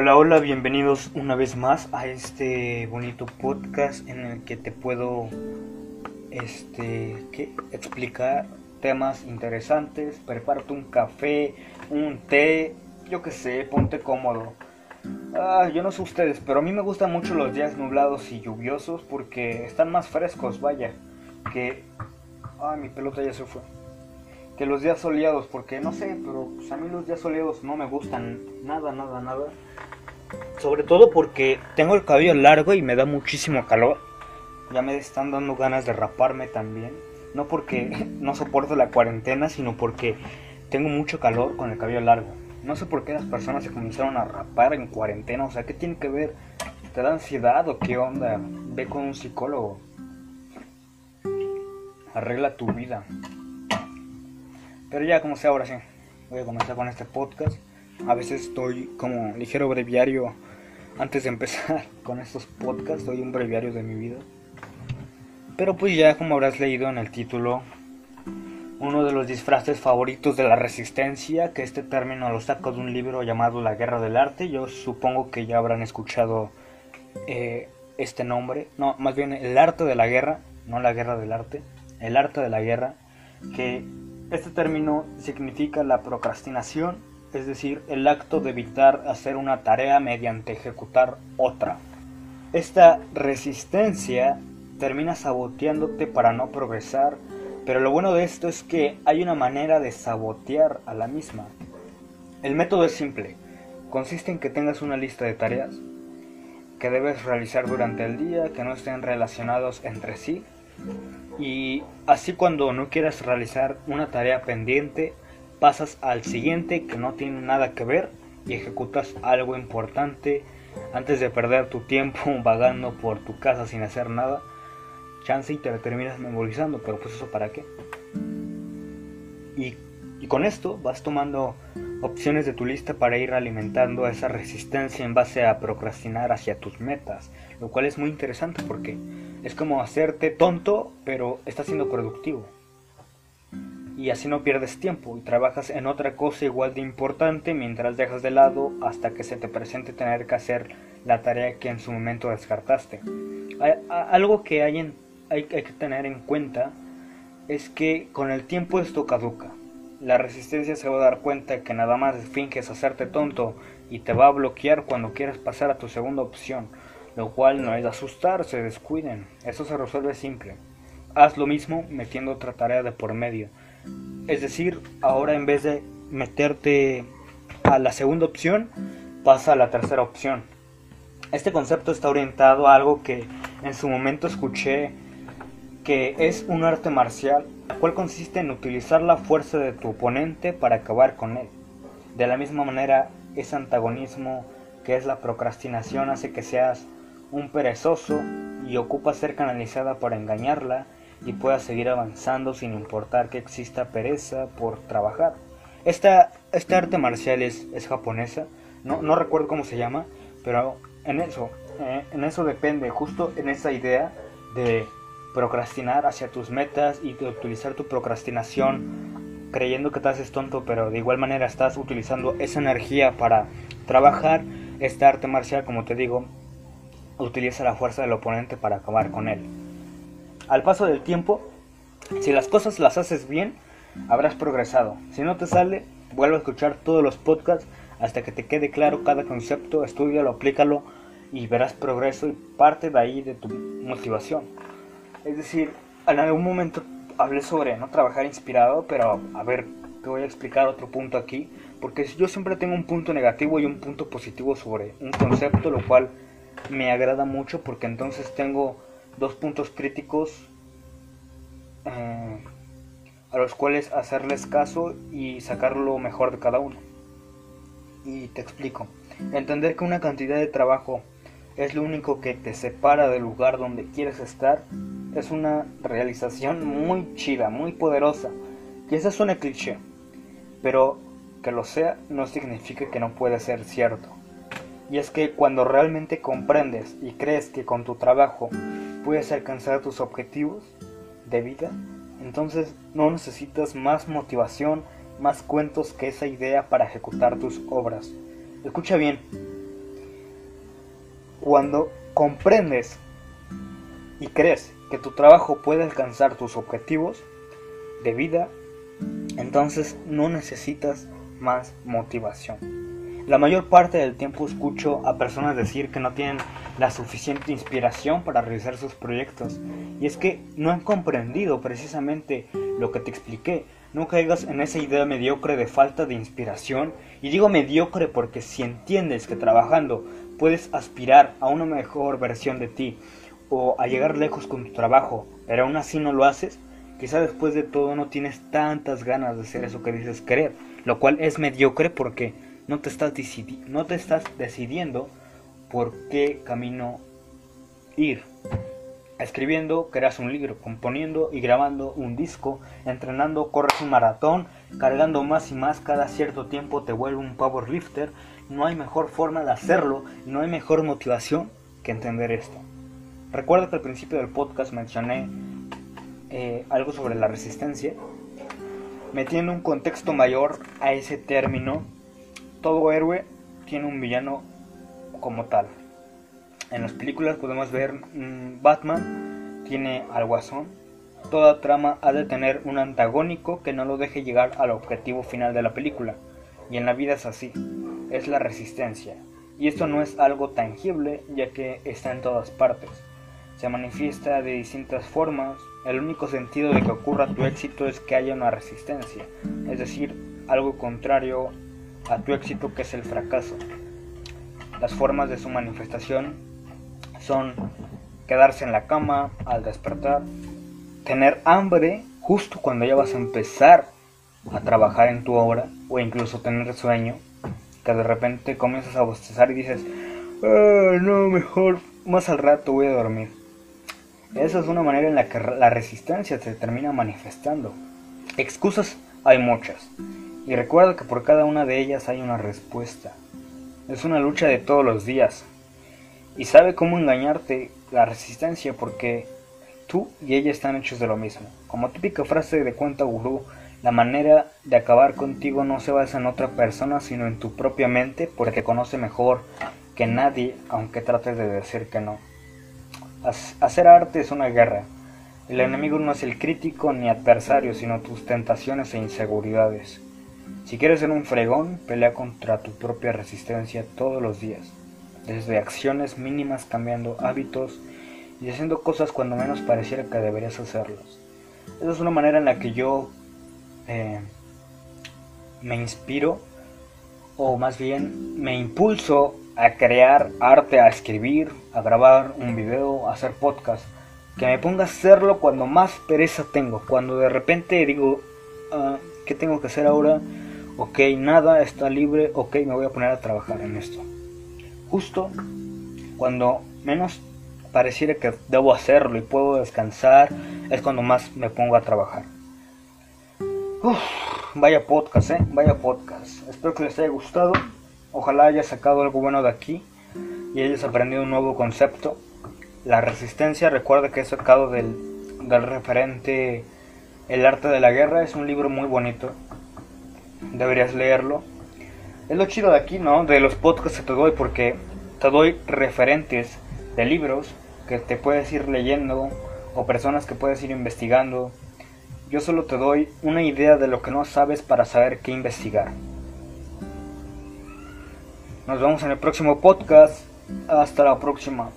Hola, hola, bienvenidos una vez más a este bonito podcast en el que te puedo este ¿qué? explicar temas interesantes, prepárate un café, un té, yo que sé, ponte cómodo. Ah, yo no sé ustedes, pero a mí me gustan mucho los días nublados y lluviosos porque están más frescos, vaya, que ay, mi pelota ya se fue que los días soleados, porque no sé, pero pues, a mí los días soleados no me gustan nada, nada, nada. Sobre todo porque tengo el cabello largo y me da muchísimo calor. Ya me están dando ganas de raparme también. No porque no soporto la cuarentena, sino porque tengo mucho calor con el cabello largo. No sé por qué las personas se comenzaron a rapar en cuarentena. O sea, ¿qué tiene que ver? ¿Te da ansiedad o qué onda? Ve con un psicólogo. Arregla tu vida. Pero ya como sea ahora sí, voy a comenzar con este podcast. A veces estoy como ligero breviario antes de empezar con estos podcasts, doy un breviario de mi vida. Pero pues ya como habrás leído en el título, uno de los disfraces favoritos de la resistencia, que este término lo saco de un libro llamado La Guerra del Arte, yo supongo que ya habrán escuchado eh, este nombre, no, más bien el arte de la guerra, no la guerra del arte, el arte de la guerra, que este término significa la procrastinación, es decir, el acto de evitar hacer una tarea mediante ejecutar otra. Esta resistencia termina saboteándote para no progresar, pero lo bueno de esto es que hay una manera de sabotear a la misma. El método es simple, consiste en que tengas una lista de tareas que debes realizar durante el día que no estén relacionados entre sí y así cuando no quieras realizar una tarea pendiente, pasas al siguiente que no tiene nada que ver y ejecutas algo importante antes de perder tu tiempo vagando por tu casa sin hacer nada. Chance y te terminas memorizando, pero pues eso para qué. Y, y con esto vas tomando opciones de tu lista para ir alimentando esa resistencia en base a procrastinar hacia tus metas, lo cual es muy interesante porque es como hacerte tonto, pero estás siendo productivo. Y así no pierdes tiempo y trabajas en otra cosa igual de importante mientras dejas de lado hasta que se te presente tener que hacer la tarea que en su momento descartaste. Algo que hay, que tener en cuenta es que con el tiempo esto caduca. La resistencia se va a dar cuenta que nada más finges hacerte tonto y te va a bloquear cuando quieras pasar a tu segunda opción lo cual no es asustarse, descuiden, eso se resuelve simple. Haz lo mismo metiendo otra tarea de por medio. Es decir, ahora en vez de meterte a la segunda opción, pasa a la tercera opción. Este concepto está orientado a algo que en su momento escuché que es un arte marcial, el cual consiste en utilizar la fuerza de tu oponente para acabar con él. De la misma manera, ese antagonismo que es la procrastinación hace que seas un perezoso y ocupa ser canalizada para engañarla y pueda seguir avanzando sin importar que exista pereza por trabajar. Esta, arte marcial es, es japonesa, no, no, recuerdo cómo se llama, pero en eso, eh, en eso depende, justo en esa idea de procrastinar hacia tus metas y de utilizar tu procrastinación creyendo que te haces tonto, pero de igual manera estás utilizando esa energía para trabajar esta arte marcial, como te digo, utiliza la fuerza del oponente para acabar con él. Al paso del tiempo, si las cosas las haces bien, habrás progresado. Si no te sale, vuelve a escuchar todos los podcasts hasta que te quede claro cada concepto, estudialo, aplícalo y verás progreso y parte de ahí de tu motivación. Es decir, en algún momento hablé sobre no trabajar inspirado, pero a ver, te voy a explicar otro punto aquí, porque yo siempre tengo un punto negativo y un punto positivo sobre un concepto, lo cual me agrada mucho porque entonces tengo dos puntos críticos eh, a los cuales hacerles caso y sacar lo mejor de cada uno. Y te explico. Entender que una cantidad de trabajo es lo único que te separa del lugar donde quieres estar es una realización muy chida, muy poderosa. Quizás suene cliché, pero que lo sea no significa que no puede ser cierto. Y es que cuando realmente comprendes y crees que con tu trabajo puedes alcanzar tus objetivos de vida, entonces no necesitas más motivación, más cuentos que esa idea para ejecutar tus obras. Escucha bien, cuando comprendes y crees que tu trabajo puede alcanzar tus objetivos de vida, entonces no necesitas más motivación. La mayor parte del tiempo escucho a personas decir que no tienen la suficiente inspiración para realizar sus proyectos. Y es que no han comprendido precisamente lo que te expliqué. No caigas en esa idea mediocre de falta de inspiración. Y digo mediocre porque si entiendes que trabajando puedes aspirar a una mejor versión de ti o a llegar lejos con tu trabajo, pero aún así no lo haces, quizá después de todo no tienes tantas ganas de hacer eso que dices querer, lo cual es mediocre porque no te estás, no te estás decidiendo por qué camino ir. Escribiendo, creas un libro, componiendo y grabando un disco, entrenando, corres un maratón, cargando más y más cada cierto tiempo te vuelve un powerlifter. No hay mejor forma de hacerlo no hay mejor motivación que entender esto. Recuerdo que al principio del podcast mencioné eh, algo sobre la resistencia, metiendo un contexto mayor a ese término todo héroe tiene un villano como tal. En las películas podemos ver mm, Batman tiene al guasón. Toda trama ha de tener un antagónico que no lo deje llegar al objetivo final de la película. Y en la vida es así, es la resistencia. Y esto no es algo tangible ya que está en todas partes. Se manifiesta de distintas formas. El único sentido de que ocurra tu éxito es que haya una resistencia, es decir, algo contrario a tu éxito que es el fracaso. Las formas de su manifestación son quedarse en la cama al despertar, tener hambre justo cuando ya vas a empezar a trabajar en tu obra o incluso tener sueño, que de repente comienzas a bostezar y dices, ah, no, mejor más al rato voy a dormir. Esa es una manera en la que la resistencia se termina manifestando. Excusas hay muchas, y recuerda que por cada una de ellas hay una respuesta. Es una lucha de todos los días. Y sabe cómo engañarte la resistencia porque tú y ella están hechos de lo mismo. Como típica frase de cuenta gurú, la manera de acabar contigo no se basa en otra persona, sino en tu propia mente, porque te conoce mejor que nadie, aunque trates de decir que no. Hacer arte es una guerra. El enemigo no es el crítico ni adversario, sino tus tentaciones e inseguridades. Si quieres ser un fregón, pelea contra tu propia resistencia todos los días, desde acciones mínimas cambiando hábitos y haciendo cosas cuando menos pareciera que deberías hacerlos. Esa es una manera en la que yo eh, me inspiro, o más bien me impulso a crear arte, a escribir, a grabar un video, a hacer podcast. Que me ponga a hacerlo cuando más pereza tengo, cuando de repente digo, ah, ¿qué tengo que hacer ahora? ok, nada está libre, ok, me voy a poner a trabajar en esto. Justo cuando menos pareciera que debo hacerlo y puedo descansar, es cuando más me pongo a trabajar. vaya podcast, eh, vaya podcast. Espero que les haya gustado. Ojalá haya sacado algo bueno de aquí y hayas aprendido un nuevo concepto. La resistencia, recuerda que he sacado del, del referente El arte de la guerra, es un libro muy bonito deberías leerlo. Es lo chido de aquí, ¿no? De los podcasts que te doy, porque te doy referentes de libros que te puedes ir leyendo o personas que puedes ir investigando. Yo solo te doy una idea de lo que no sabes para saber qué investigar. Nos vemos en el próximo podcast. Hasta la próxima.